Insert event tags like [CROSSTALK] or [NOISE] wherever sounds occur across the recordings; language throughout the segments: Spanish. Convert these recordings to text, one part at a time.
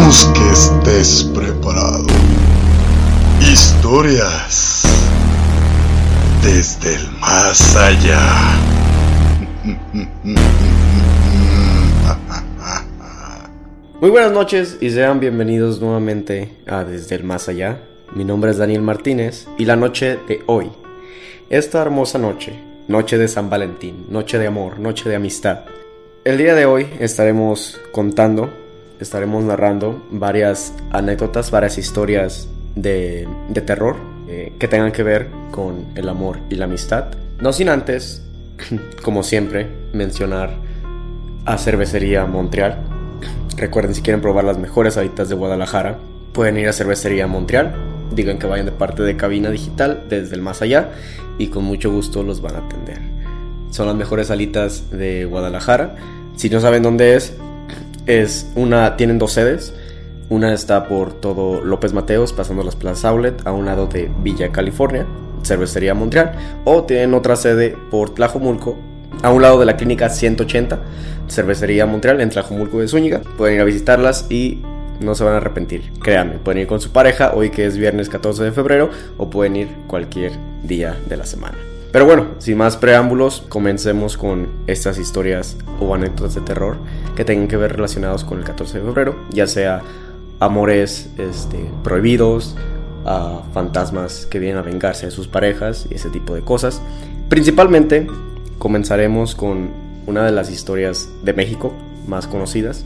Esperamos que estés preparado. Historias desde el más allá. Muy buenas noches y sean bienvenidos nuevamente a Desde el Más Allá. Mi nombre es Daniel Martínez y la noche de hoy, esta hermosa noche, noche de San Valentín, noche de amor, noche de amistad. El día de hoy estaremos contando, estaremos narrando varias anécdotas, varias historias de, de terror eh, que tengan que ver con el amor y la amistad. No sin antes, [LAUGHS] como siempre, mencionar a Cervecería Montreal. Recuerden si quieren probar las mejores salitas de Guadalajara, pueden ir a Cervecería Montreal. Digan que vayan de parte de Cabina Digital desde el más allá y con mucho gusto los van a atender. Son las mejores salitas de Guadalajara. Si no saben dónde es, es una tienen dos sedes. Una está por todo López Mateos, pasando las Plazas Outlet, a un lado de Villa California, Cervecería Montreal, o tienen otra sede por Tlajomulco, a un lado de la clínica 180, Cervecería Montreal, en Tlajomulco de Zúñiga. Pueden ir a visitarlas y no se van a arrepentir, créanme. Pueden ir con su pareja hoy que es viernes 14 de febrero, o pueden ir cualquier día de la semana. Pero bueno, sin más preámbulos, comencemos con estas historias o anécdotas de terror que tengan que ver relacionados con el 14 de febrero, ya sea amores este, prohibidos, a fantasmas que vienen a vengarse de sus parejas y ese tipo de cosas. Principalmente comenzaremos con una de las historias de México más conocidas,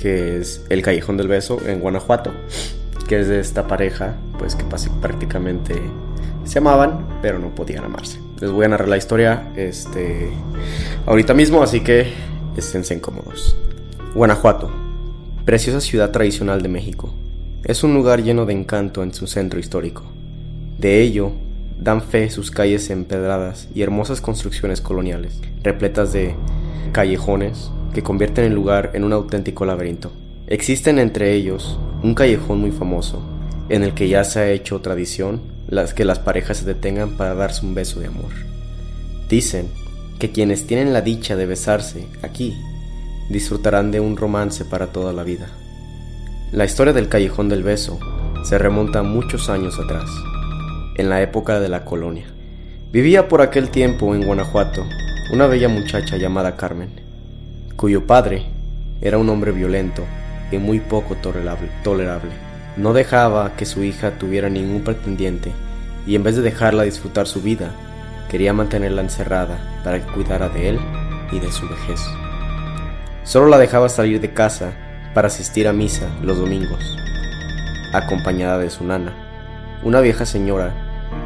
que es El Callejón del Beso en Guanajuato, que es de esta pareja, pues que prácticamente se amaban, pero no podían amarse. Les voy a narrar la historia este, ahorita mismo, así que esténse incómodos. Guanajuato, preciosa ciudad tradicional de México. Es un lugar lleno de encanto en su centro histórico. De ello dan fe sus calles empedradas y hermosas construcciones coloniales, repletas de callejones que convierten el lugar en un auténtico laberinto. Existen entre ellos un callejón muy famoso, en el que ya se ha hecho tradición las que las parejas se detengan para darse un beso de amor. Dicen que quienes tienen la dicha de besarse aquí disfrutarán de un romance para toda la vida. La historia del Callejón del Beso se remonta muchos años atrás, en la época de la colonia. Vivía por aquel tiempo en Guanajuato una bella muchacha llamada Carmen, cuyo padre era un hombre violento y muy poco tolerable. No dejaba que su hija tuviera ningún pretendiente y en vez de dejarla disfrutar su vida, quería mantenerla encerrada para que cuidara de él y de su vejez. Solo la dejaba salir de casa para asistir a misa los domingos, acompañada de su nana, una vieja señora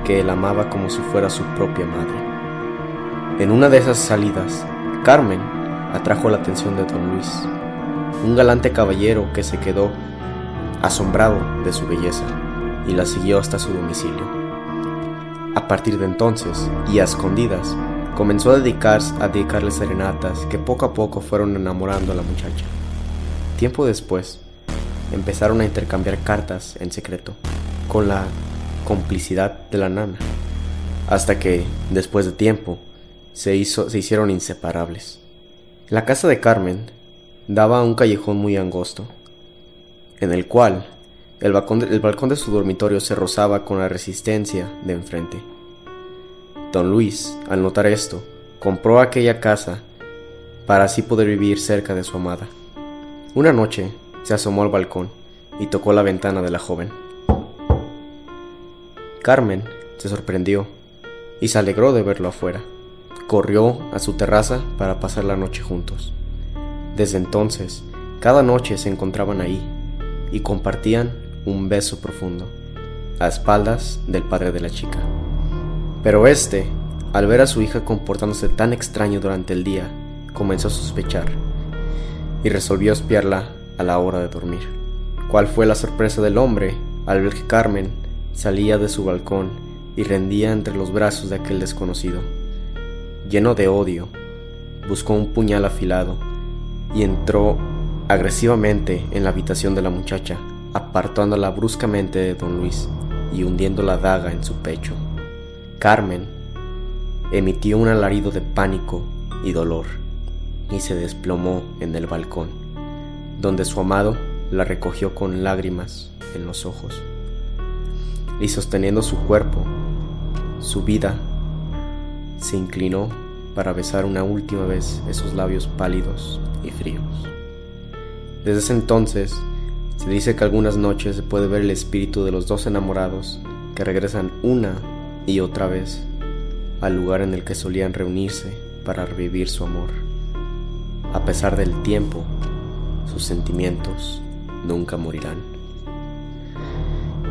que él amaba como si fuera su propia madre. En una de esas salidas, Carmen atrajo la atención de don Luis, un galante caballero que se quedó asombrado de su belleza y la siguió hasta su domicilio. A partir de entonces, y a escondidas, comenzó a, dedicarse, a dedicarle serenatas que poco a poco fueron enamorando a la muchacha. Tiempo después, empezaron a intercambiar cartas en secreto, con la complicidad de la nana, hasta que, después de tiempo, se, hizo, se hicieron inseparables. La casa de Carmen daba a un callejón muy angosto, en el cual el balcón, de, balcón de su dormitorio se rozaba con la resistencia de enfrente. Don Luis, al notar esto, compró aquella casa para así poder vivir cerca de su amada. Una noche se asomó al balcón y tocó la ventana de la joven. Carmen se sorprendió y se alegró de verlo afuera. Corrió a su terraza para pasar la noche juntos. Desde entonces, cada noche se encontraban ahí y compartían un beso profundo, a espaldas del padre de la chica. Pero este, al ver a su hija comportándose tan extraño durante el día, comenzó a sospechar y resolvió espiarla a la hora de dormir. ¿Cuál fue la sorpresa del hombre al ver que Carmen salía de su balcón y rendía entre los brazos de aquel desconocido? Lleno de odio, buscó un puñal afilado y entró agresivamente en la habitación de la muchacha, apartándola bruscamente de don Luis y hundiendo la daga en su pecho. Carmen emitió un alarido de pánico y dolor y se desplomó en el balcón, donde su amado la recogió con lágrimas en los ojos y sosteniendo su cuerpo, su vida, se inclinó para besar una última vez esos labios pálidos y fríos. Desde ese entonces, se dice que algunas noches se puede ver el espíritu de los dos enamorados que regresan una y otra vez al lugar en el que solían reunirse para revivir su amor. A pesar del tiempo, sus sentimientos nunca morirán.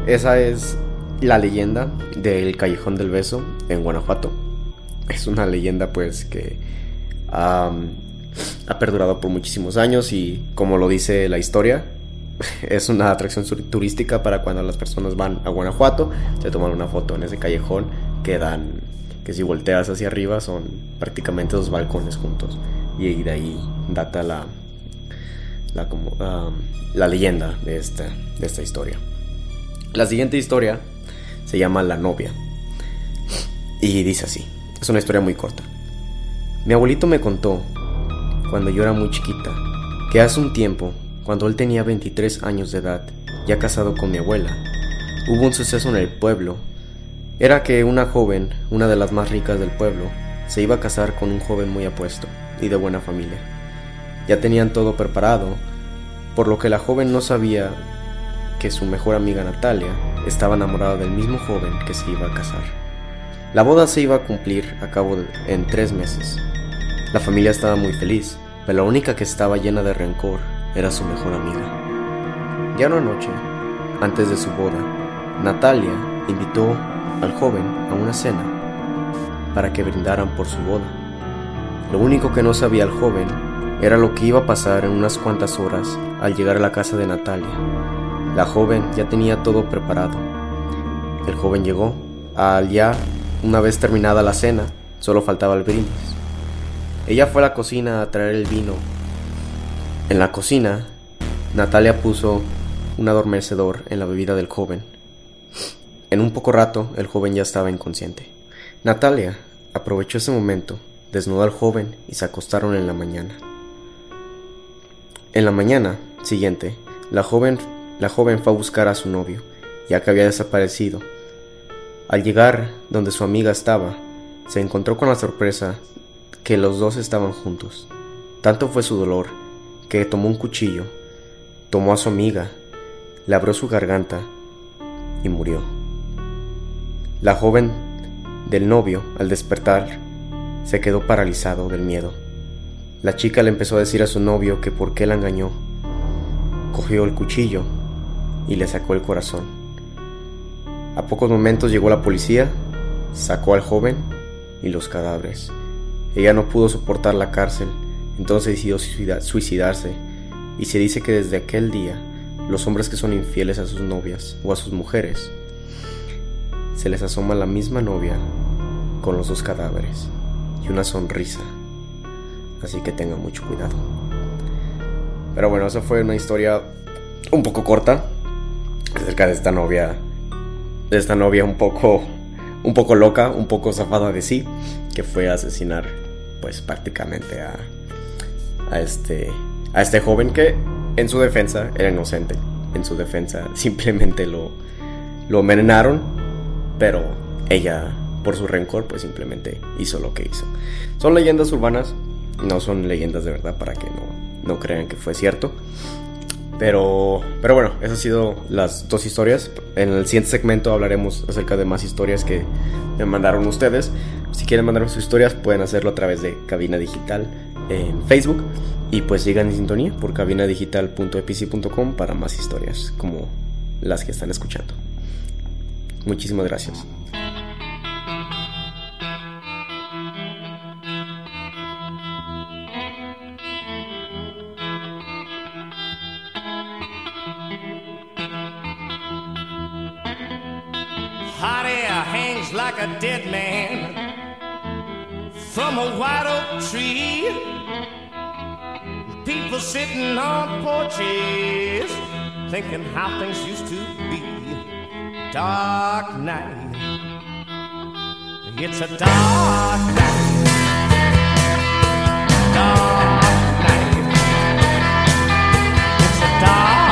Esa es la leyenda del Callejón del Beso en Guanajuato. Es una leyenda pues que ha perdurado por muchísimos años y como lo dice la historia, [LAUGHS] es una atracción turística para cuando las personas van a Guanajuato, se toman una foto en ese callejón que dan, que si volteas hacia arriba son prácticamente dos balcones juntos y de ahí data la, la, la leyenda de esta, de esta historia. La siguiente historia se llama La novia. Y dice así, es una historia muy corta. Mi abuelito me contó, cuando yo era muy chiquita, que hace un tiempo, cuando él tenía 23 años de edad, ya casado con mi abuela, hubo un suceso en el pueblo. Era que una joven, una de las más ricas del pueblo, se iba a casar con un joven muy apuesto y de buena familia. Ya tenían todo preparado, por lo que la joven no sabía que su mejor amiga Natalia estaba enamorada del mismo joven que se iba a casar. La boda se iba a cumplir a cabo en tres meses. La familia estaba muy feliz, pero la única que estaba llena de rencor era su mejor amiga. Ya una noche, antes de su boda, Natalia invitó al joven a una cena para que brindaran por su boda. Lo único que no sabía el joven era lo que iba a pasar en unas cuantas horas al llegar a la casa de Natalia. La joven ya tenía todo preparado. El joven llegó. Al ya, una vez terminada la cena, solo faltaba el brindis. Ella fue a la cocina a traer el vino. En la cocina, Natalia puso un adormecedor en la bebida del joven. En un poco rato, el joven ya estaba inconsciente. Natalia aprovechó ese momento, desnudó al joven y se acostaron en la mañana. En la mañana siguiente, la joven la joven fue a buscar a su novio, ya que había desaparecido. Al llegar donde su amiga estaba, se encontró con la sorpresa que los dos estaban juntos. Tanto fue su dolor que tomó un cuchillo, tomó a su amiga, le abrió su garganta y murió. La joven del novio, al despertar, se quedó paralizado del miedo. La chica le empezó a decir a su novio que por qué la engañó. Cogió el cuchillo y le sacó el corazón. A pocos momentos llegó la policía, sacó al joven y los cadáveres. Ella no pudo soportar la cárcel, entonces decidió suicidarse y se dice que desde aquel día los hombres que son infieles a sus novias o a sus mujeres se les asoma la misma novia con los dos cadáveres y una sonrisa. Así que tengan mucho cuidado. Pero bueno, esa fue una historia un poco corta, acerca de esta novia, de esta novia un poco, un poco loca, un poco zafada de sí, que fue a asesinar, pues prácticamente a, este, a este joven que en su defensa era inocente. En su defensa [LAUGHS] simplemente lo, lo envenenaron, pero ella, por su rencor, pues simplemente hizo lo que hizo. Son leyendas urbanas, no son leyendas de verdad para que no, no crean que fue cierto. Pero, pero bueno, esas han sido las dos historias. En el siguiente segmento hablaremos acerca de más historias que me mandaron ustedes. Si quieren mandarme sus historias, pueden hacerlo a través de Cabina Digital en Facebook. Y pues sigan en sintonía por cabinadigital.epici.com para más historias como las que están escuchando. Muchísimas gracias. A dead man from a white oak tree. People sitting on porches thinking how things used to be. Dark night. It's a dark night. Dark night. It's a dark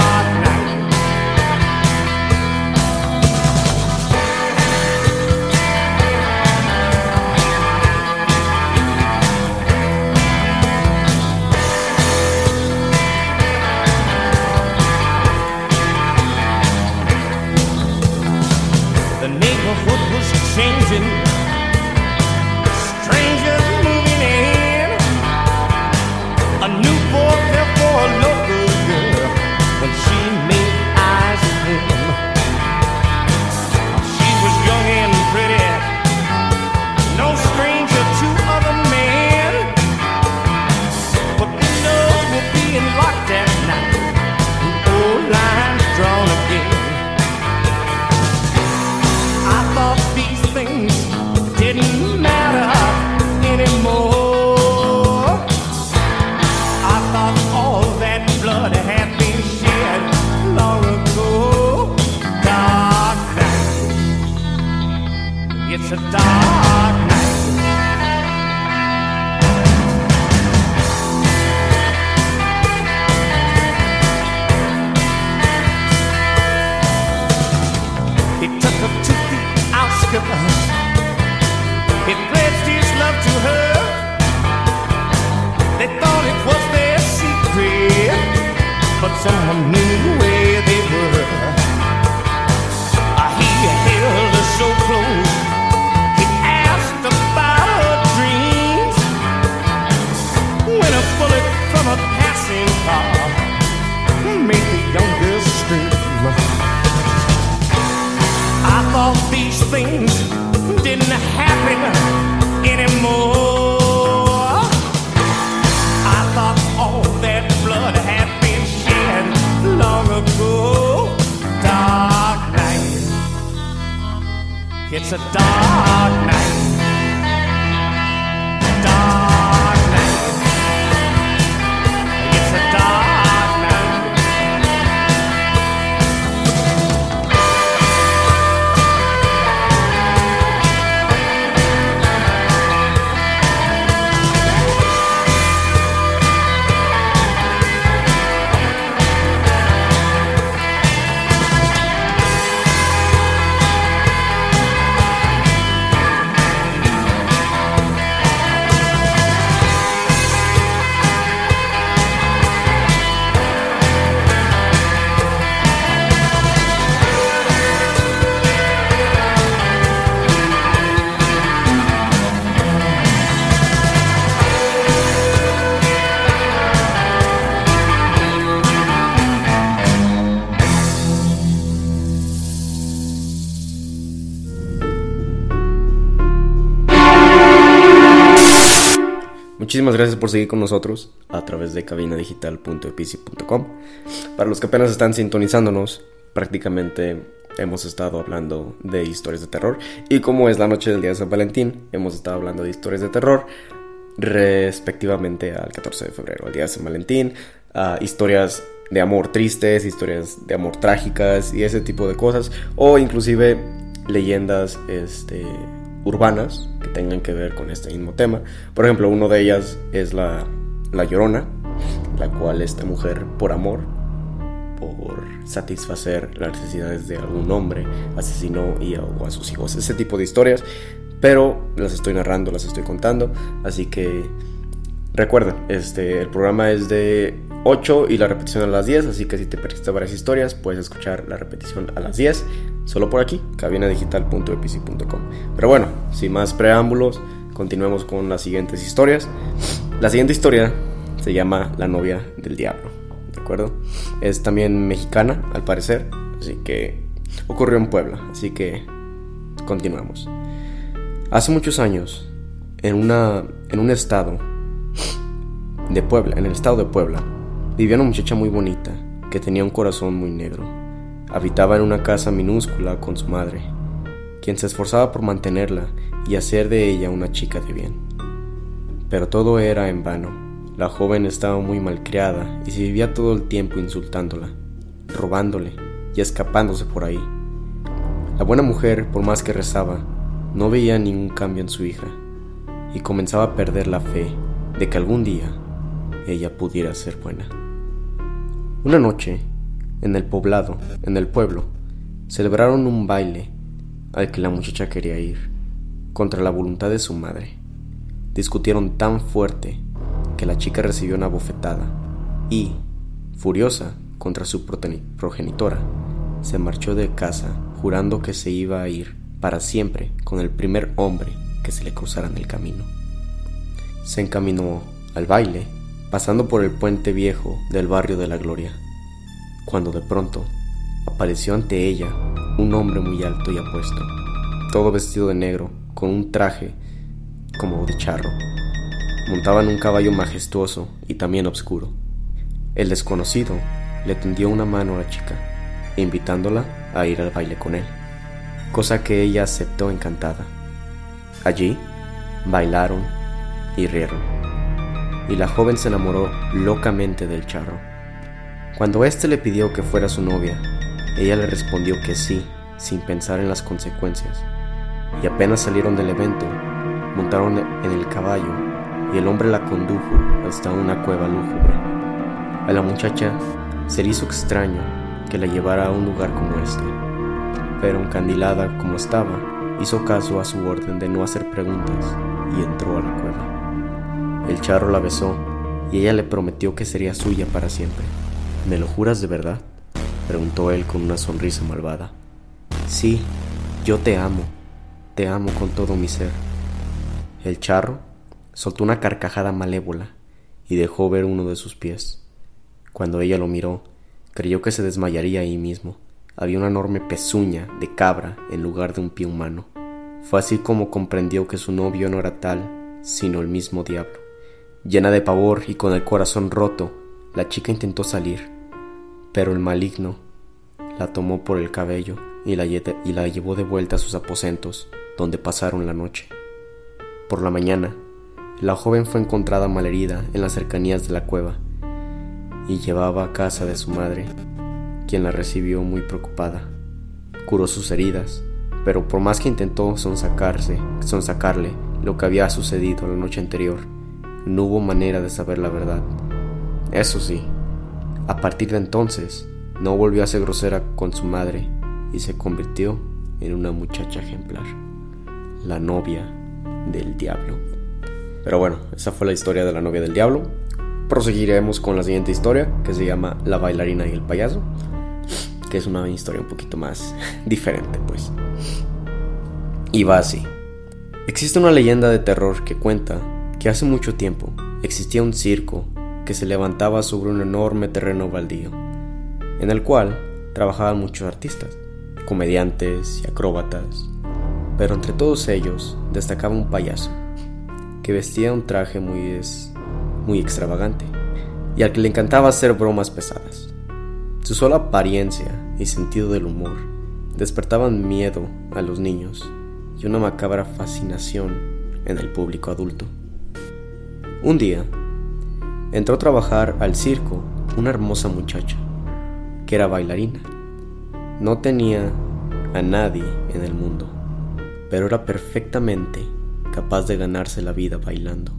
Muchísimas gracias por seguir con nosotros a través de cabinadigital.epici.com. Para los que apenas están sintonizándonos, prácticamente hemos estado hablando de historias de terror. Y como es la noche del día de San Valentín, hemos estado hablando de historias de terror respectivamente al 14 de febrero, al día de San Valentín, a historias de amor tristes, historias de amor trágicas y ese tipo de cosas, o inclusive leyendas este, urbanas que tengan que ver con este mismo tema. Por ejemplo, una de ellas es la, la Llorona, la cual esta mujer, por amor, por satisfacer las necesidades de algún hombre, asesinó y a sus hijos. Ese tipo de historias, pero las estoy narrando, las estoy contando, así que recuerden, este, el programa es de 8 y la repetición a las 10, así que si te perdiste varias historias, puedes escuchar la repetición a las 10, solo por aquí, cabinadigital.epici.com. Pero bueno, sin más preámbulos, continuemos con las siguientes historias. La siguiente historia se llama La novia del diablo, ¿de acuerdo? Es también mexicana, al parecer, así que ocurrió en Puebla, así que continuamos. Hace muchos años, en, una, en un estado de Puebla, en el estado de Puebla, vivía una muchacha muy bonita que tenía un corazón muy negro. Habitaba en una casa minúscula con su madre, quien se esforzaba por mantenerla y hacer de ella una chica de bien. Pero todo era en vano. La joven estaba muy malcriada y se vivía todo el tiempo insultándola, robándole y escapándose por ahí. La buena mujer, por más que rezaba, no veía ningún cambio en su hija y comenzaba a perder la fe de que algún día ella pudiera ser buena. Una noche, en el poblado, en el pueblo, celebraron un baile al que la muchacha quería ir, contra la voluntad de su madre. Discutieron tan fuerte que la chica recibió una bofetada y, furiosa contra su progeni- progenitora, se marchó de casa jurando que se iba a ir para siempre con el primer hombre que se le cruzara en el camino. Se encaminó al baile, pasando por el puente viejo del barrio de la Gloria, cuando de pronto apareció ante ella un hombre muy alto y apuesto, todo vestido de negro, con un traje como de charro. Montaba en un caballo majestuoso y también oscuro. El desconocido le tendió una mano a la chica, invitándola a ir al baile con él, cosa que ella aceptó encantada. Allí bailaron y rieron, y la joven se enamoró locamente del charro. Cuando éste le pidió que fuera su novia, ella le respondió que sí, sin pensar en las consecuencias, y apenas salieron del evento, montaron en el caballo y el hombre la condujo hasta una cueva lúgubre. A la muchacha se le hizo extraño que la llevara a un lugar como este, pero encandilada como estaba, hizo caso a su orden de no hacer preguntas y entró a la cueva. El charro la besó y ella le prometió que sería suya para siempre. ¿Me lo juras de verdad? preguntó él con una sonrisa malvada. Sí, yo te amo, te amo con todo mi ser. El charro soltó una carcajada malévola y dejó ver uno de sus pies. Cuando ella lo miró, creyó que se desmayaría ahí mismo. Había una enorme pezuña de cabra en lugar de un pie humano. Fue así como comprendió que su novio no era tal, sino el mismo diablo. Llena de pavor y con el corazón roto, la chica intentó salir, Pero el maligno la tomó por el cabello y la, y la llevó de vuelta a sus aposentos, donde pasaron la noche. Por la mañana, la joven fue encontrada malherida en las cercanías de la cueva y llevaba a casa de su madre, quien la recibió muy preocupada. Curó sus heridas, pero por más que intentó sonsacarse, sonsacarle lo que había sucedido la noche anterior, no hubo manera de saber la verdad. Eso sí, a partir de entonces, no volvió a ser grosera con su madre y se convirtió en una muchacha ejemplar, la novia del diablo. Pero bueno, esa fue la historia de la novia del diablo. Proseguiremos con la siguiente historia, que se llama La bailarina y el payaso, que es una historia un poquito más [LAUGHS] diferente, pues. Y va así. Existe una leyenda de terror que cuenta que hace mucho tiempo existía un circo que se levantaba sobre un enorme terreno baldío, en el cual trabajaban muchos artistas, comediantes y acróbatas, pero entre todos ellos destacaba un payaso, que vestía un traje muy, muy extravagante y al que le encantaba hacer bromas pesadas. Su sola apariencia y sentido del humor despertaban miedo a los niños y una macabra fascinación en el público adulto. Un día, entró a trabajar al circo una hermosa muchacha, que era bailarina. No tenía a nadie en el mundo, pero era perfectamente capaz de ganarse la vida bailando.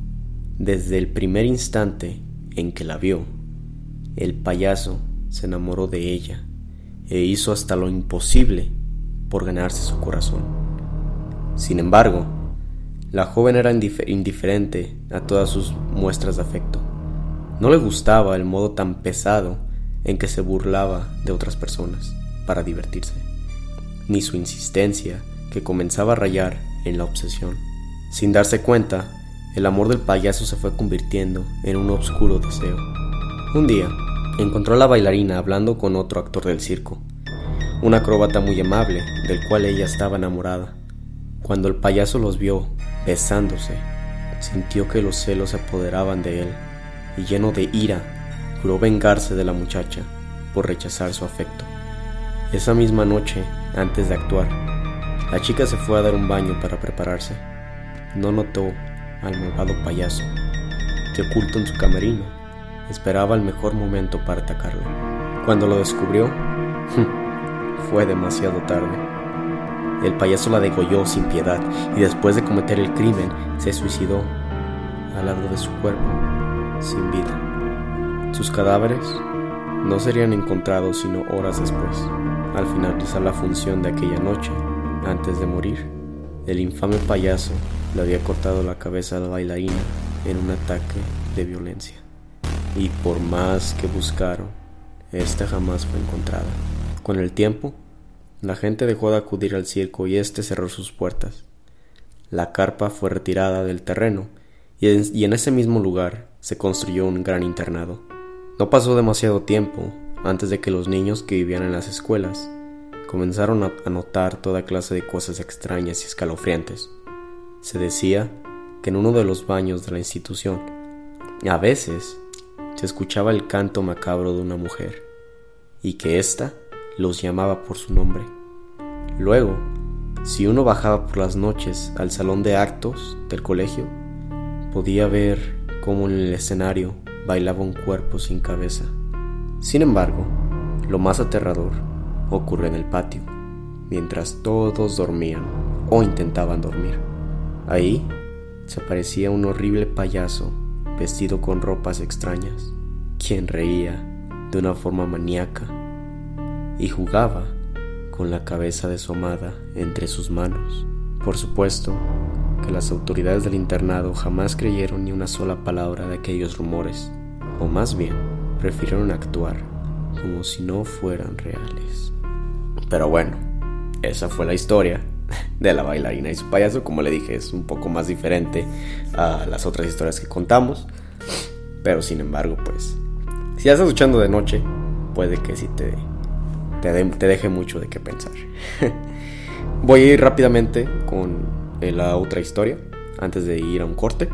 Desde el primer instante en que la vio, el payaso se enamoró de ella e hizo hasta lo imposible por ganarse su corazón. Sin embargo, la joven era indiferente a todas sus muestras de afecto. No le gustaba el modo tan pesado en que se burlaba de otras personas para divertirse, ni su insistencia que comenzaba a rayar en la obsesión. Sin darse cuenta, el amor del payaso se fue convirtiendo en un oscuro deseo. Un día, encontró a la bailarina hablando con otro actor del circo, un acróbata muy amable del cual ella estaba enamorada. Cuando el payaso los vio besándose, sintió que los celos se apoderaban de él y lleno de ira, juró vengarse de la muchacha por rechazar su afecto. Esa misma noche, antes de actuar, la chica se fue a dar un baño para prepararse. No notó al malvado payaso, que oculto en su camerino, esperaba el mejor momento para atacarlo. Cuando lo descubrió, [LAUGHS] fue demasiado tarde. El payaso la degolló sin piedad y después de cometer el crimen se suicidó al lado de su cuerpo, sin vida. Sus cadáveres no serían encontrados sino horas después. Al finalizar la función de aquella noche, antes de morir, el infame payaso le había cortado la cabeza a la bailarina en un ataque de violencia. Y por más que buscaron, esta jamás fue encontrada. Con el tiempo, la gente dejó de acudir al circo y éste cerró sus puertas. La carpa fue retirada del terreno y en, ese mismo lugar se construyó un gran internado. No pasó demasiado tiempo antes de que los niños que vivían en las escuelas comenzaron a notar toda clase de cosas extrañas y escalofriantes. Se decía que en uno de los baños de la institución, a veces, se escuchaba el canto macabro de una mujer, y que ésta los llamaba por su nombre. Luego, si uno bajaba por las noches al salón de actos del colegio, podía ver cómo en el escenario bailaba un cuerpo sin cabeza. Sin embargo, lo más aterrador ocurre en el patio, mientras todos dormían o intentaban dormir. Ahí se aparecía un horrible payaso vestido con ropas extrañas, quien reía de una forma maníaca y jugaba con la cabeza de su amada entre sus manos. Por supuesto que las autoridades del internado jamás creyeron ni una sola palabra de aquellos rumores, o más bien prefirieron actuar como si no fueran reales. Pero bueno, esa fue la historia de la bailarina y su payaso. Como le dije, es un poco más diferente a las otras historias que contamos. Pero sin embargo, pues, si estás escuchando de noche, puede que si te te, deje mucho de qué pensar. [LAUGHS] Voy a ir rápidamente con la otra historia antes de ir a un corte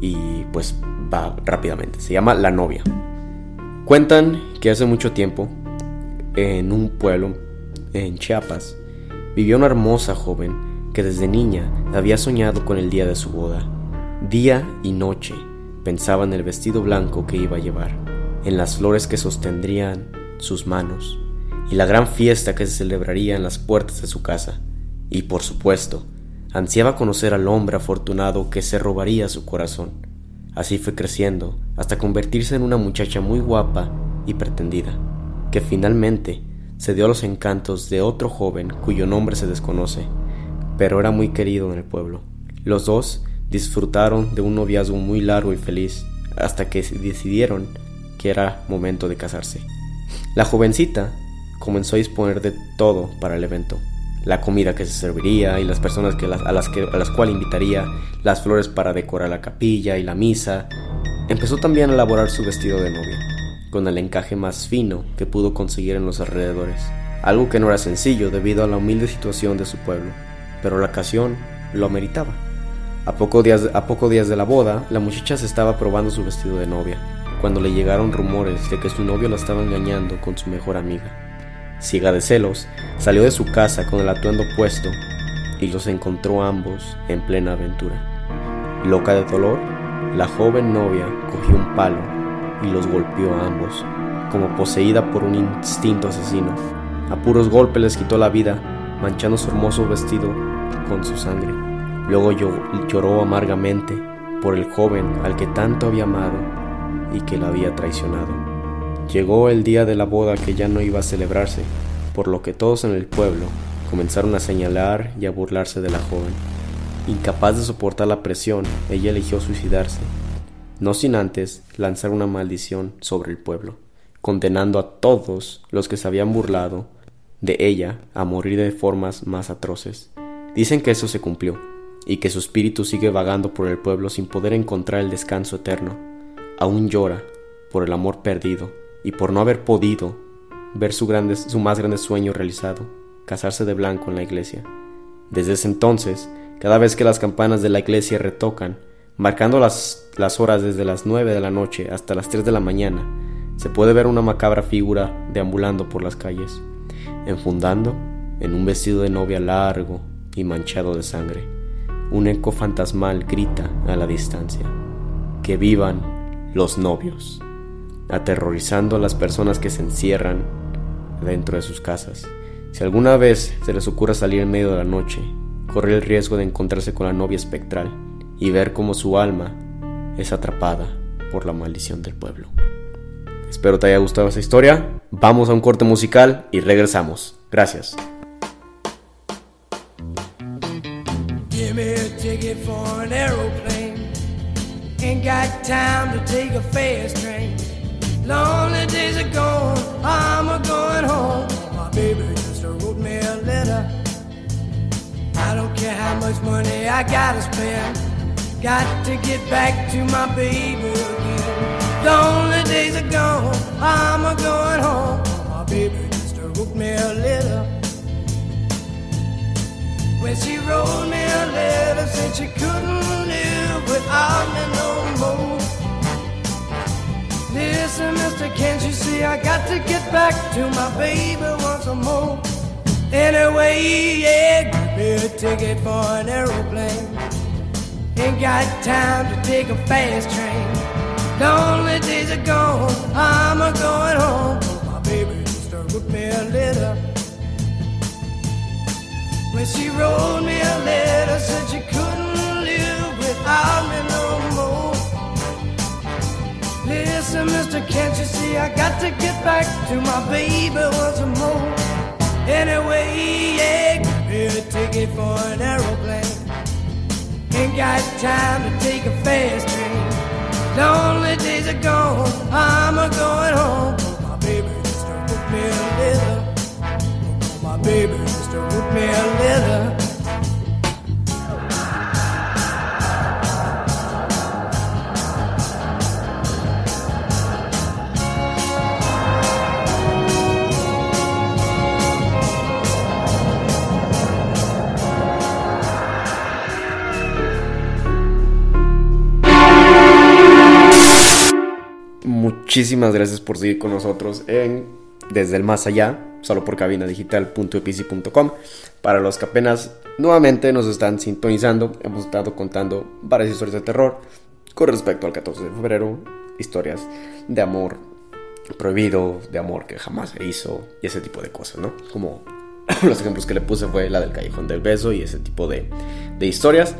y pues va rápidamente. Se llama La novia. Cuentan que hace mucho tiempo en un pueblo en Chiapas, vivía una hermosa joven que desde niña había soñado con el día de su boda. Día y noche pensaba en el vestido blanco que iba a llevar, en las flores que sostendrían sus manos y la gran fiesta que se celebraría en las puertas de su casa. Y por supuesto, ansiaba conocer al hombre afortunado que se robaría su corazón. Así fue creciendo hasta convertirse en una muchacha muy guapa y pretendida, que finalmente se dio a los encantos de otro joven cuyo nombre se desconoce, pero era muy querido en el pueblo. Los dos disfrutaron de un noviazgo muy largo y feliz hasta que decidieron que era momento de casarse. La jovencita comenzó a disponer de todo para el evento. La comida que se serviría y las personas que a, las que, a las cuales invitaría, las flores para decorar la capilla y la misa. Empezó también a elaborar su vestido de novia, con el encaje más fino que pudo conseguir en los alrededores, algo que no era sencillo debido a la humilde situación de su pueblo, pero la ocasión lo meritaba. A, pocos días, a pocos días de la boda, la muchacha se estaba probando su vestido de novia, cuando le llegaron rumores de que su novio la estaba engañando con su mejor amiga ciega de celos, salió de su casa con el atuendo puesto y los encontró ambos en plena aventura. Loca de dolor, la joven novia cogió un palo y los golpeó a ambos, como poseída por un instinto asesino. A puros golpes les quitó la vida, manchando su hermoso vestido con su sangre. Luego lloró amargamente por el joven al que tanto había amado y que la había traicionado. Llegó el día de la boda que ya no iba a celebrarse, por lo que todos en el pueblo comenzaron a señalar y a burlarse de la joven. Incapaz de soportar la presión, ella eligió suicidarse, no sin antes lanzar una maldición sobre el pueblo, condenando a todos los que se habían burlado de ella a morir de formas más atroces. Dicen que eso se cumplió, y que su espíritu sigue vagando por el pueblo sin poder encontrar el descanso eterno. Aún llora por el amor perdido y por no haber podido ver su, más grande sueño realizado, casarse de blanco en la iglesia. Desde ese entonces, cada vez que las campanas de la iglesia retocan, marcando las, las horas desde las nueve de la noche hasta las tres de la mañana, se puede ver una macabra figura deambulando por las calles, enfundando en un vestido de novia largo y manchado de sangre. Un eco fantasmal grita a la distancia. Que vivan los novios aterrorizando a las personas que se encierran dentro de sus casas. Si alguna vez se les ocurre salir en medio de la noche, corre el riesgo de encontrarse con la novia espectral y ver cómo su alma es atrapada por la maldición del pueblo. Espero te haya gustado esta historia. Vamos a un corte musical y regresamos. Gracias. Lonely days are gone, I'm a going home. My baby just wrote me a letter. I don't care how much money I gotta spend. Got to get back to my baby again. Lonely days are gone, I'm a going home. My baby just wrote me a letter. When she wrote me a letter, said she couldn't live without me no more. Listen, mister, can't you see I got to get back to my baby once more? Anyway, yeah, give a ticket for an aeroplane. Ain't got time to take a fast train. Lonely days are gone, I'm a going home. My baby just wrote me a letter. When she wrote me a letter, said she couldn't live without me no more. Listen, mister, can't you see I got to get back to my baby once more? Anyway, yeah, me a ticket for an aeroplane. Ain't got time to take a fast train. Lonely days are gone, I'm a going home. My baby just wrote me a letter. My baby just wrote me a letter. Muchísimas gracias por seguir con nosotros en Desde el Más Allá. solo por cabinadigital.epici.com. Para los que apenas nuevamente nos están sintonizando, hemos estado contando varias historias de terror con respecto al 14 de febrero, historias de amor prohibido, de amor que jamás se hizo y ese tipo de cosas, ¿no? Como [COUGHS] los ejemplos que le puse fue la del callejón del beso y ese tipo de, de historias.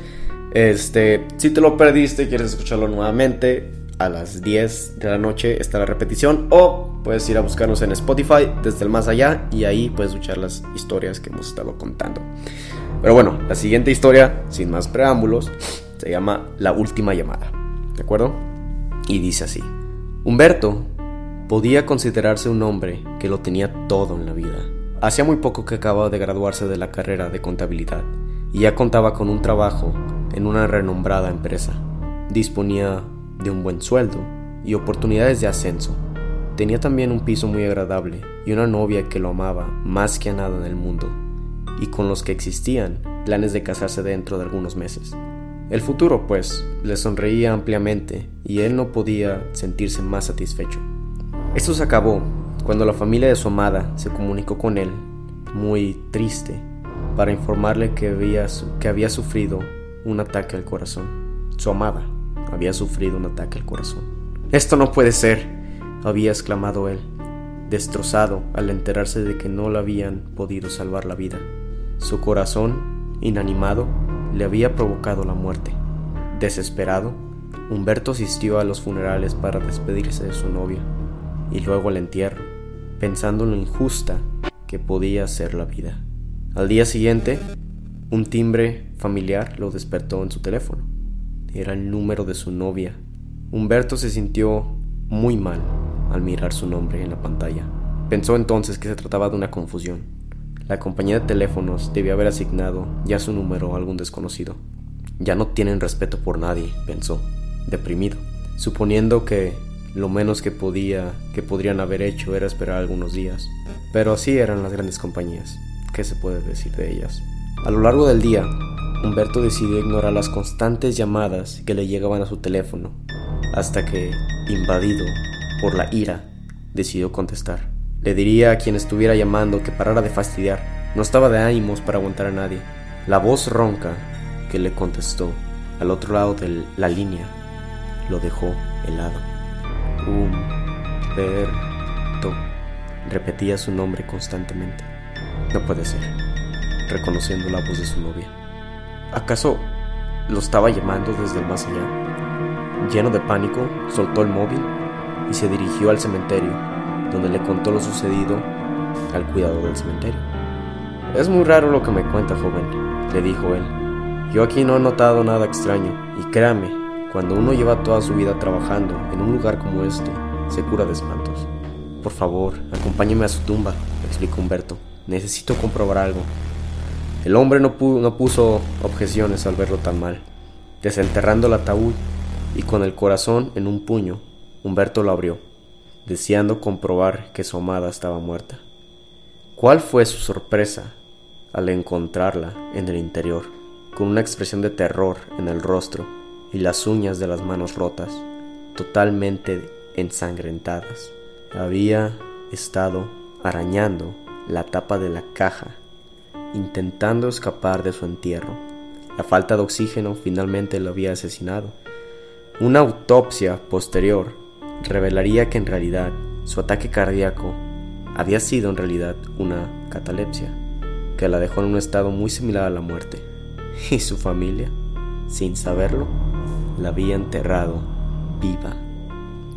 Este, si te lo perdiste y quieres escucharlo nuevamente, a las 10 de la noche está la repetición o puedes ir a buscarnos en Spotify desde el más allá y ahí puedes escuchar las historias que hemos estado contando. Pero bueno, la siguiente historia, sin más preámbulos, se llama La última llamada. ¿De acuerdo? Y dice así. Humberto podía considerarse un hombre que lo tenía todo en la vida. Hacía muy poco que acababa de graduarse de la carrera de contabilidad y ya contaba con un trabajo en una renombrada empresa. Disponía de un buen sueldo y oportunidades de ascenso. Tenía también un piso muy agradable y una novia que lo amaba más que a nada en el mundo, y con los que existían planes de casarse dentro de algunos meses. El futuro, pues, le sonreía ampliamente y él no podía sentirse más satisfecho. Esto se acabó cuando la familia de su amada se comunicó con él, muy triste, para informarle que había, que había sufrido un ataque al corazón. Su amada había sufrido un ataque al corazón. Esto no puede ser, había exclamado él, destrozado al enterarse de que no le habían podido salvar la vida. Su corazón, inanimado, le había provocado la muerte. Desesperado, Humberto asistió a los funerales para despedirse de su novia y luego al entierro, pensando en lo injusta que podía ser la vida. Al día siguiente, un timbre familiar lo despertó en su teléfono. Era el número de su novia. Humberto se sintió muy mal al mirar su nombre en la pantalla. Pensó entonces que se trataba de una confusión. La compañía de teléfonos debía haber asignado ya su número a algún desconocido. Ya no tienen respeto por nadie, pensó, deprimido, suponiendo que lo menos que podía que podrían haber hecho era esperar algunos días. Pero así eran las grandes compañías. ¿Qué se puede decir de ellas? A lo largo del día, Humberto decidió ignorar las constantes llamadas que le llegaban a su teléfono, hasta que, invadido por la ira, decidió contestar. Le diría a quien estuviera llamando que parara de fastidiar. No estaba de ánimos para aguantar a nadie. La voz ronca que le contestó al otro lado de la línea lo dejó helado. Humberto repetía su nombre constantemente. No puede ser, reconociendo la voz de su novia. ¿Acaso lo estaba llamando desde el más allá? Lleno de pánico, soltó el móvil y se dirigió al cementerio, donde le contó lo sucedido al cuidador del cementerio. Es muy raro lo que me cuenta, joven, le dijo él. Yo aquí no he notado nada extraño, y créame, cuando uno lleva toda su vida trabajando en un lugar como este, se cura de espantos. Por favor, acompáñeme a su tumba, explicó Humberto. Necesito comprobar algo. El hombre no, puso objeciones al verlo tan mal. Desenterrando el ataúd y con el corazón en un puño, Humberto lo abrió, deseando comprobar que su amada estaba muerta. ¿Cuál fue su sorpresa al encontrarla en el interior, con una expresión de terror en el rostro y las uñas de las manos rotas, totalmente ensangrentadas? Había estado arañando la tapa de la caja intentando escapar de su entierro. La falta de oxígeno finalmente lo había asesinado. Una autopsia posterior revelaría que en realidad su ataque cardíaco había sido en realidad una catalepsia, que la dejó en un estado muy similar a la muerte. [LAUGHS] Y su familia, sin saberlo, la había enterrado viva.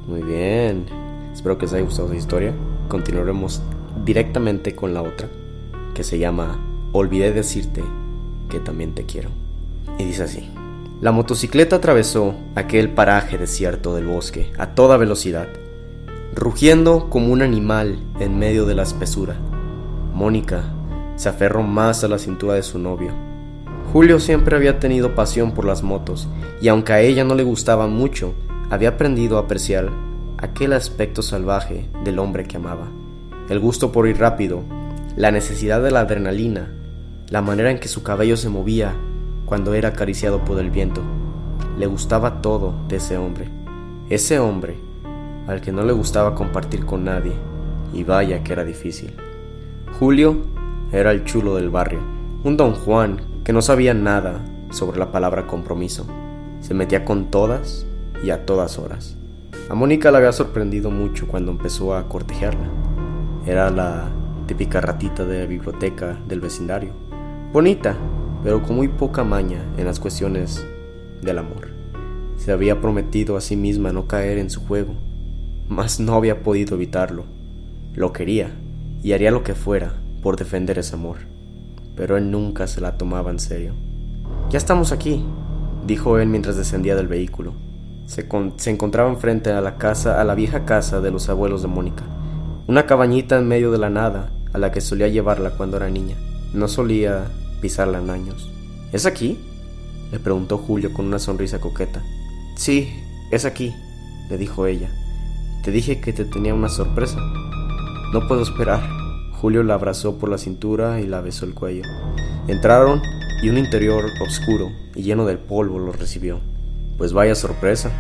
Muy bien, espero que os haya gustado esa historia. Continuaremos directamente con la otra, que se llama olvidé decirte que también te quiero. Y dice así. La motocicleta atravesó aquel paraje desierto del bosque a toda velocidad, rugiendo como un animal en medio de la espesura. Mónica se aferró más a la cintura de su novio. Julio siempre había tenido pasión por las motos, y aunque a ella no le gustaba mucho, había aprendido a apreciar aquel aspecto salvaje del hombre que amaba. El gusto por ir rápido, la necesidad de la adrenalina, la manera en que su cabello se movía cuando era acariciado por el viento. Le gustaba todo de ese hombre. Ese hombre al que no le gustaba compartir con nadie, y vaya que era difícil. Julio era el chulo del barrio, un don Juan que no sabía nada sobre la palabra compromiso. Se metía con todas y a todas horas. A Mónica la había sorprendido mucho cuando empezó a cortejarla. Era la típica ratita de biblioteca del vecindario. Bonita, pero con muy poca maña en las cuestiones del amor. Se había prometido a sí misma no caer en su juego, mas no había podido evitarlo. Lo quería y haría lo que fuera por defender ese amor, pero él nunca se la tomaba en serio. Ya estamos aquí, dijo él mientras descendía del vehículo. Se, se encontraba enfrente a la casa, a la vieja casa de los abuelos de Mónica, una cabañita en medio de la nada a la que solía llevarla cuando era niña. No solía pisarla en años. ¿Es aquí? le preguntó Julio con una sonrisa coqueta. Sí, es aquí, le dijo ella. Te dije que te tenía una sorpresa. No puedo esperar. Julio la abrazó por la cintura y la besó el cuello. Entraron y un interior oscuro y lleno del polvo los recibió. Pues vaya sorpresa.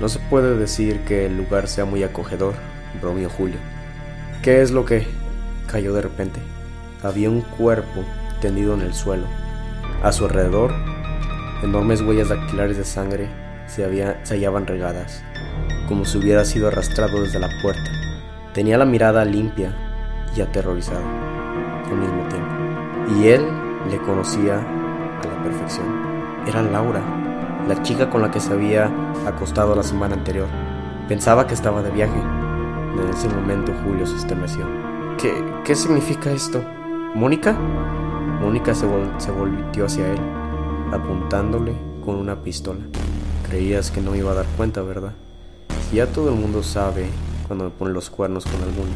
No se puede decir que el lugar sea muy acogedor, bromeó Julio. ¿Qué es lo que? cayó de repente. Había un cuerpo tendido en el suelo. A su alrededor, enormes huellas dactilares de sangre se, había, se hallaban regadas, como si hubiera sido arrastrado desde la puerta. Tenía la mirada limpia y aterrorizada al mismo tiempo. Y él le conocía a la perfección. Era Laura, la chica con la que se había acostado la semana anterior. Pensaba que estaba de viaje. En ese momento Julio se estremeció. ¿Qué, qué significa esto? ¿Mónica? Mónica se, se volvió hacia él, apuntándole con una pistola. Creías que no me iba a dar cuenta, ¿verdad? Ya todo el mundo sabe cuando me ponen los cuernos con alguno.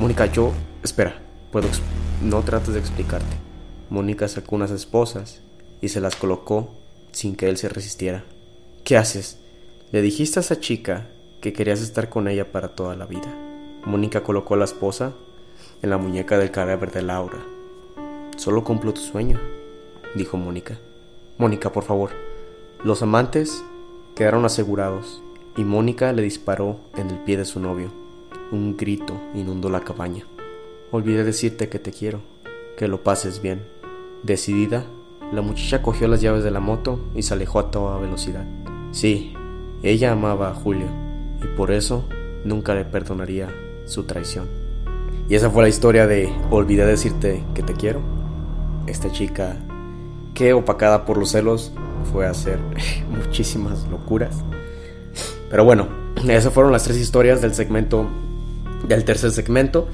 Mónica, yo... Espera, puedo... No trates de explicarte. Mónica sacó unas esposas y se las colocó sin que él se resistiera. ¿Qué haces? Le dijiste a esa chica que querías estar con ella para toda la vida. Mónica colocó la esposa en la muñeca del cadáver de Laura. Solo cumplo tu sueño, dijo Mónica. Mónica, por favor. Los amantes quedaron asegurados y Mónica le disparó en el pie de su novio. Un grito inundó la cabaña. Olvidé decirte que te quiero, que lo pases bien. Decidida, la muchacha cogió las llaves de la moto y se alejó a toda velocidad. Sí, ella amaba a Julio y por eso nunca le perdonaría su traición. Y esa fue la historia de Olvidé decirte que te quiero. Esta chica que opacada por los celos fue a hacer [LAUGHS] muchísimas locuras. Pero bueno, esas fueron las tres historias del segmento del tercer segmento.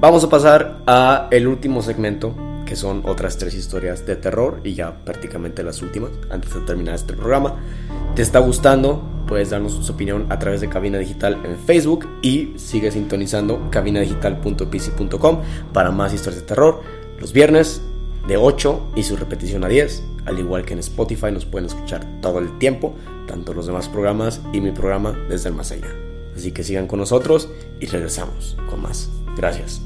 Vamos a pasar a el último segmento, que son otras tres historias de terror y ya prácticamente las últimas antes de terminar este programa. ¿Te está gustando? Puedes darnos su opinión a través de Cabina Digital en Facebook y sigue sintonizando cabinadigital.pc.com para más historias de terror. Los viernes de 8 y su repetición a 10. Al igual que en Spotify nos pueden escuchar todo el tiempo, tanto los demás programas y mi programa desde el más allá. Así que sigan con nosotros y regresamos con más. Gracias.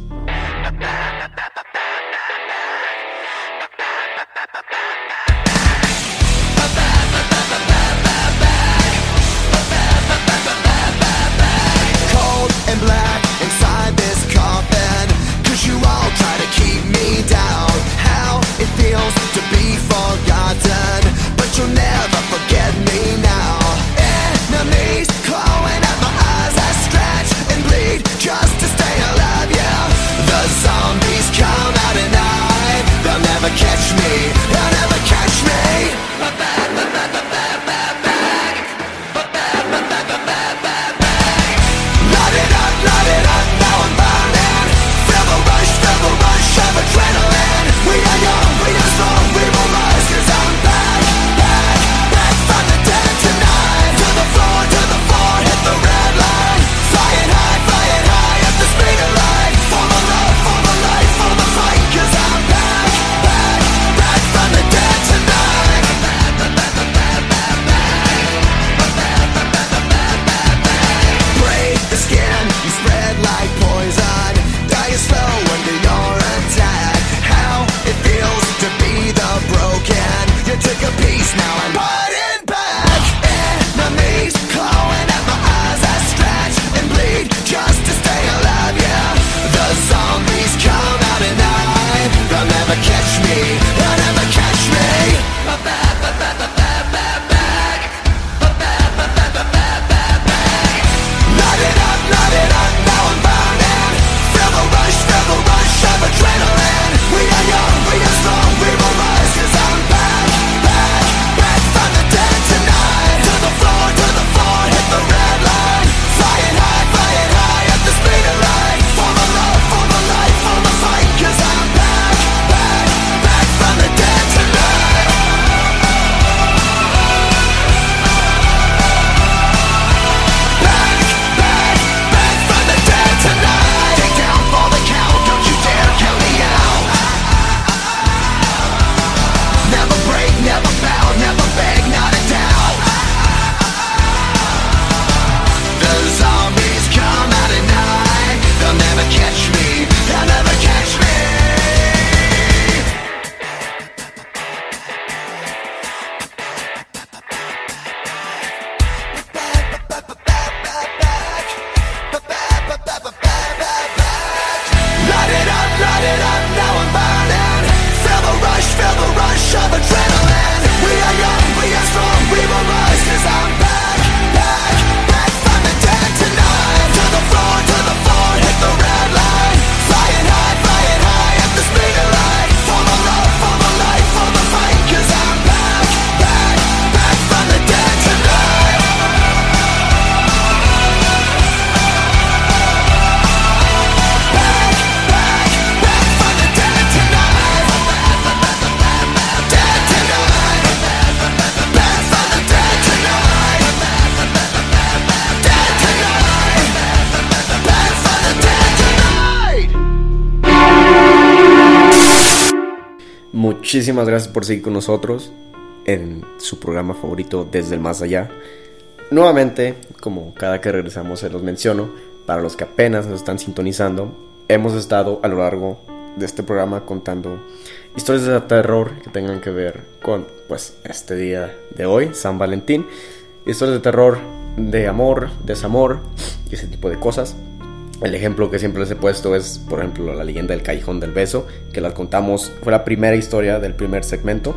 Muchísimas gracias por seguir con nosotros en su programa favorito Desde el Más Allá. Nuevamente, como cada que regresamos se los menciono, para los que apenas nos están sintonizando, hemos estado a lo largo de este programa contando historias de terror que tengan que ver con pues este día de hoy, San Valentín, historias de terror de amor, desamor y ese tipo de cosas. El ejemplo que siempre les he puesto es, por ejemplo, la leyenda del callejón del beso, que la contamos, fue la primera historia del primer segmento.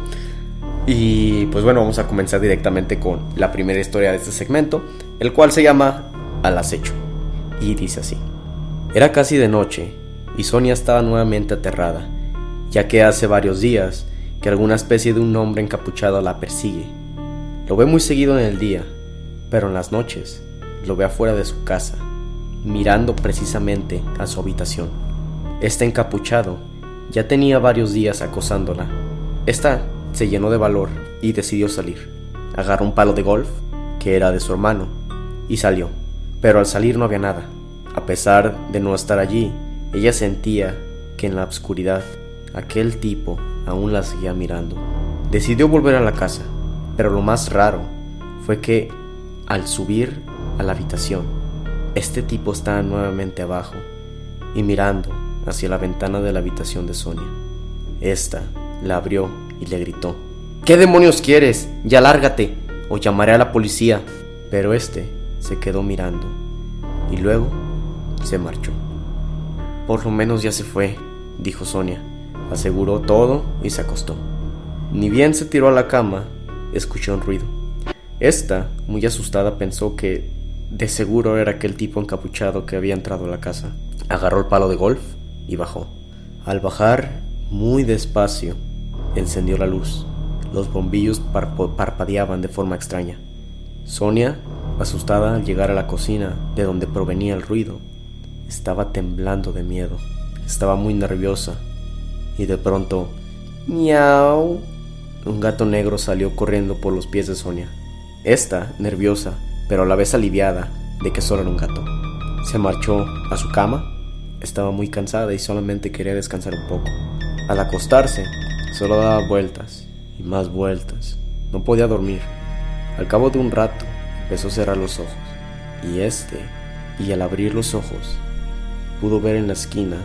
Y pues bueno, vamos a comenzar directamente con la primera historia de este segmento, el cual se llama Al acecho. Y dice así. Era casi de noche y Sonia estaba nuevamente aterrada, ya que hace varios días que alguna especie de un hombre encapuchado la persigue. Lo ve muy seguido en el día, pero en las noches lo ve afuera de su casa mirando precisamente a su habitación. Este encapuchado ya tenía varios días acosándola. Esta se llenó de valor y decidió salir. Agarró un palo de golf, que era de su hermano, y salió. Pero al salir no había nada. A pesar de no estar allí, ella sentía que en la oscuridad aquel tipo aún la seguía mirando. Decidió volver a la casa, pero lo más raro fue que al subir a la habitación este tipo estaba nuevamente abajo y mirando hacia la ventana de la habitación de Sonia. Esta la abrió y le gritó: ¿Qué demonios quieres? Ya lárgate o llamaré a la policía. Pero este se quedó mirando y luego se marchó. Por lo menos ya se fue, dijo Sonia. Aseguró todo y se acostó. Ni bien se tiró a la cama, escuchó un ruido. Esta, muy asustada, pensó que de seguro era aquel tipo encapuchado que había entrado a la casa. Agarró el palo de golf y bajó. Al bajar, muy despacio, encendió la luz. Los bombillos parpadeaban de forma extraña. Sonia, asustada al llegar a la cocina de donde provenía el ruido, estaba temblando de miedo. Estaba muy nerviosa. Y de pronto, miau, un gato negro salió corriendo por los pies de Sonia. Esta, nerviosa, pero a la vez aliviada de que solo era un gato. Se marchó a su cama, estaba muy cansada y solamente quería descansar un poco. Al acostarse, solo daba vueltas y más vueltas. No podía dormir. Al cabo de un rato, empezó a cerrar los ojos. Y este, y al abrir los ojos, pudo ver en la esquina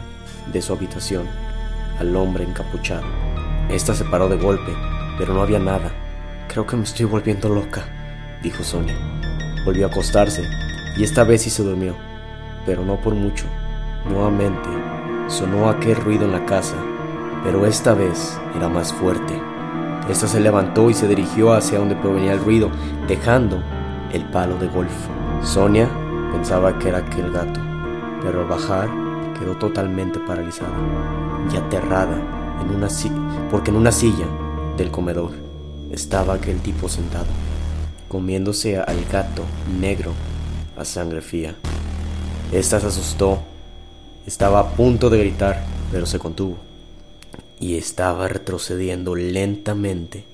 de su habitación al hombre encapuchado. Esta se paró de golpe, pero no había nada. Creo que me estoy volviendo loca, dijo Sonia. Volvió a acostarse y esta vez sí se durmió, pero no por mucho. Nuevamente sonó aquel ruido en la casa, pero esta vez era más fuerte. Esta se levantó y se dirigió hacia donde provenía el ruido, dejando el palo de golf. Sonia pensaba que era aquel gato, pero al bajar quedó totalmente paralizada y aterrada en una porque en una silla del comedor estaba aquel tipo sentado comiéndose al gato negro a sangre fría. Esta se asustó, estaba a punto de gritar, pero se contuvo y estaba retrocediendo lentamente,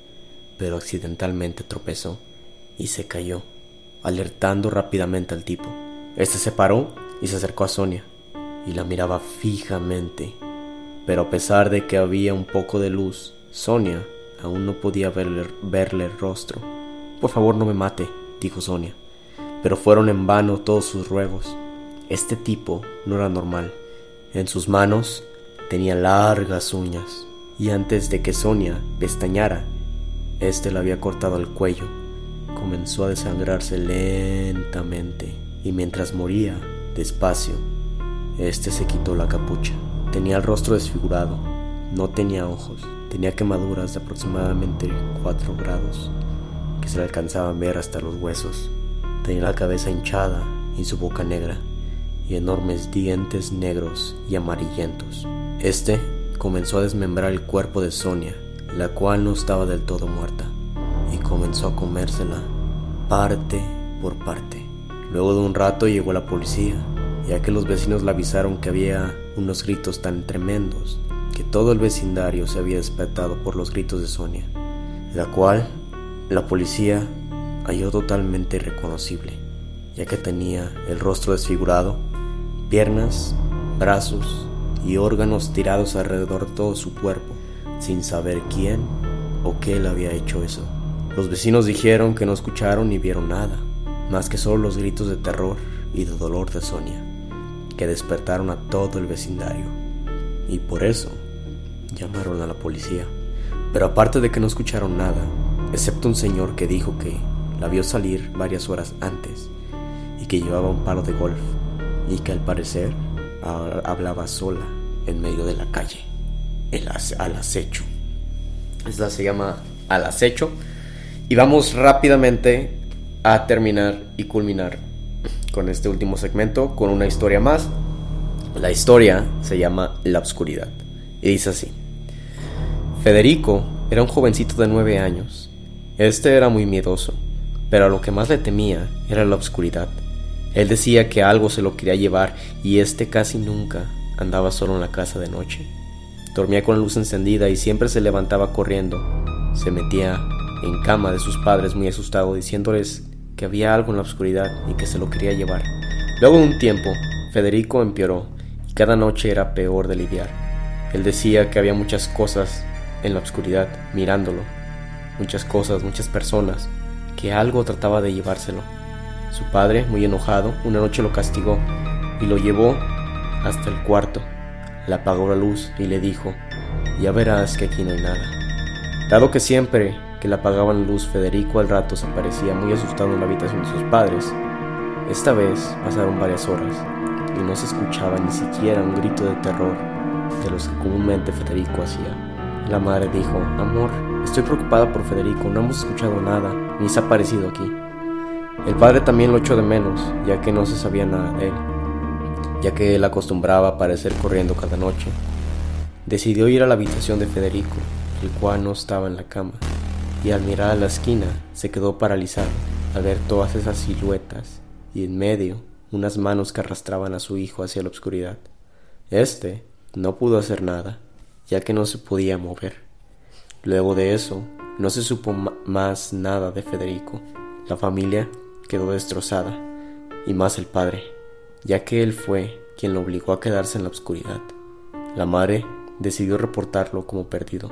pero accidentalmente tropezó y se cayó, alertando rápidamente al tipo. Este se paró y se acercó a Sonia y la miraba fijamente, pero a pesar de que había un poco de luz, Sonia aún no podía verle, verle el rostro por favor no me mate, dijo Sonia. Pero fueron en vano todos sus ruegos. Este tipo no era normal. En sus manos tenía largas uñas, y antes de que Sonia pestañara, este le había cortado el cuello. Comenzó a desangrarse lentamente, y mientras moría, despacio, este se quitó la capucha. Tenía el rostro desfigurado, no tenía ojos, tenía quemaduras de aproximadamente 4 grados que se le alcanzaban ver hasta los huesos. Tenía la cabeza hinchada y su boca negra, y enormes dientes negros y amarillentos. Este comenzó a desmembrar el cuerpo de Sonia, la cual no estaba del todo muerta, y comenzó a comérsela parte por parte. Luego de un rato llegó la policía, ya que los vecinos le avisaron que había unos gritos tan tremendos que todo el vecindario se había despertado por los gritos de Sonia, la cual la policía halló totalmente irreconocible, ya que tenía el rostro desfigurado, piernas, brazos y órganos tirados alrededor de todo su cuerpo, sin saber quién o qué le había hecho eso. Los vecinos dijeron que no escucharon ni vieron nada, más que solo los gritos de terror y de dolor de Sonia, que despertaron a todo el vecindario. Y por eso llamaron a la policía. Pero aparte de que no escucharon nada, excepto un señor que dijo que la vio salir varias horas antes y que llevaba un palo de golf y que al parecer hablaba sola en medio de la calle, el al acecho. Esta se llama Al acecho. Y vamos rápidamente a terminar y culminar con este último segmento con una historia más. La historia se llama La Obscuridad y dice así. Federico era un jovencito de nueve años. Este era muy miedoso, pero a lo que más le temía era la oscuridad. Él decía que algo se lo quería llevar y este casi nunca andaba solo en la casa de noche. Dormía con la luz encendida y siempre se levantaba corriendo. Se metía en cama de sus padres muy asustado diciéndoles que había algo en la oscuridad y que se lo quería llevar. Luego de un tiempo, Federico empeoró y cada noche era peor de lidiar. Él decía que había muchas cosas en la oscuridad mirándolo. Muchas cosas, muchas personas, que algo trataba de llevárselo. Su padre, muy enojado, una noche lo castigó y lo llevó hasta el cuarto. Le apagó la luz y le dijo, ya verás que aquí no hay nada. Dado que siempre que le apagaban la luz, Federico al rato se parecía muy asustado en la habitación de sus padres. Esta vez pasaron varias horas y no se escuchaba ni siquiera un grito de terror de los que comúnmente Federico hacía. La madre dijo, Amor, estoy preocupada por Federico, no hemos escuchado nada, ni se ha aparecido aquí. El padre también lo echó de menos, ya que no se sabía nada de él, ya que él acostumbraba a aparecer corriendo cada noche. Decidió ir a la habitación de Federico, el cual no estaba en la cama, y al mirar a la esquina se quedó paralizado al ver todas esas siluetas y en medio unas manos que arrastraban a su hijo hacia la oscuridad. Este no pudo hacer nada ya que no se podía mover. Luego de eso, no se supo más nada de Federico. La familia quedó destrozada, y más el padre, ya que él fue quien lo obligó a quedarse en la oscuridad. La madre decidió reportarlo como perdido.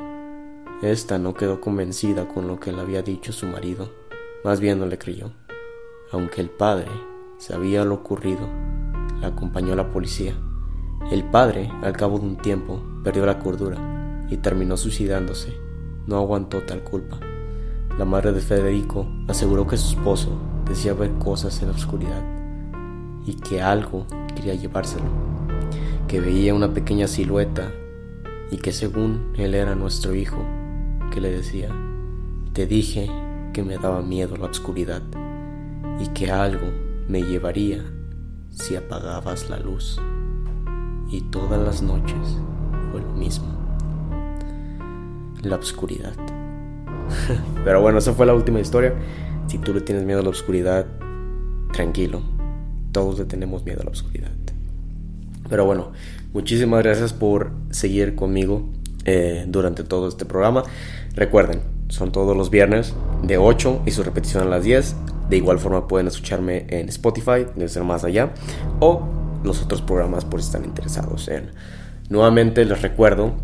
Esta no quedó convencida con lo que le había dicho su marido, más bien no le creyó. Aunque el padre sabía lo ocurrido, la acompañó la policía. El padre, al cabo de un tiempo, perdió la cordura y terminó suicidándose. No aguantó tal culpa. La madre de Federico aseguró que su esposo decía ver cosas en la oscuridad y que algo quería llevárselo, que veía una pequeña silueta y que según él era nuestro hijo, que le decía, te dije que me daba miedo la oscuridad y que algo me llevaría si apagabas la luz y todas las noches fue lo mismo. La oscuridad. [LAUGHS] Pero bueno, esa fue la última historia. Si tú le tienes miedo a la oscuridad, tranquilo. Todos le tenemos miedo a la oscuridad. Pero bueno, muchísimas gracias por seguir conmigo eh, durante todo este programa. Recuerden, son todos los viernes de 8 y su repetición a las 10. De igual forma pueden escucharme en Spotify, de ser más allá, o los otros programas por si están interesados en. Nuevamente les recuerdo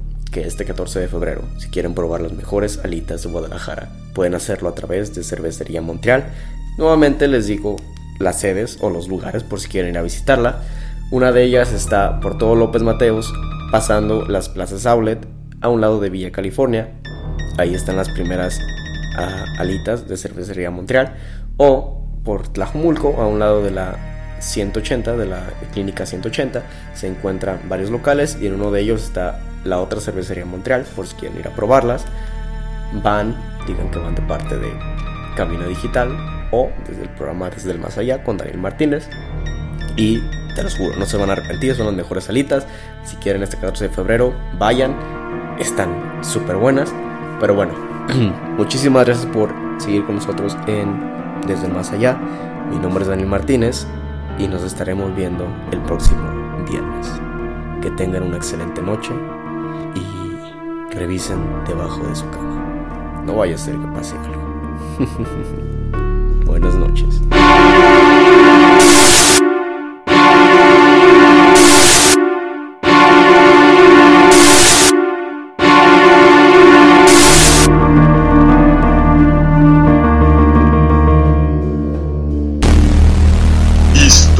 este 14 de febrero, si quieren probar las mejores alitas de Guadalajara, pueden hacerlo a través de Cervecería Montreal. Nuevamente les digo las sedes o los lugares por si quieren ir a visitarla. Una de ellas está por todo López Mateos, pasando las plazas Outlet a un lado de Villa California. Ahí están las primeras ah, alitas de Cervecería Montreal. O por Tlajumulco, a un lado de la 180 de la clínica 180 se encuentran varios locales y en uno de ellos está la otra cervecería Montreal por si quieren ir a probarlas van digan que van de parte de Camino Digital o desde el programa Desde el Más Allá con Daniel Martínez. Y te los juro no se van a arrepentir son las mejores salitas. Si quieren este 14 de febrero vayan están súper buenas pero bueno [CLEARS THROAT] muchísimas gracias por seguir con nosotros en Desde el Más Allá. Mi nombre es Daniel Martínez y nos estaremos viendo el próximo viernes. Que tengan una excelente noche revisen debajo de su cama. No vaya a ser que pase algo. [LAUGHS] Buenas noches.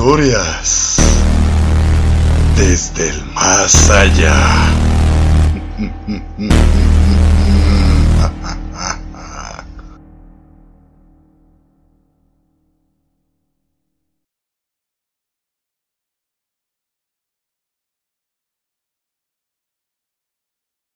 historias desde el más allá. 嗯嗯嗯。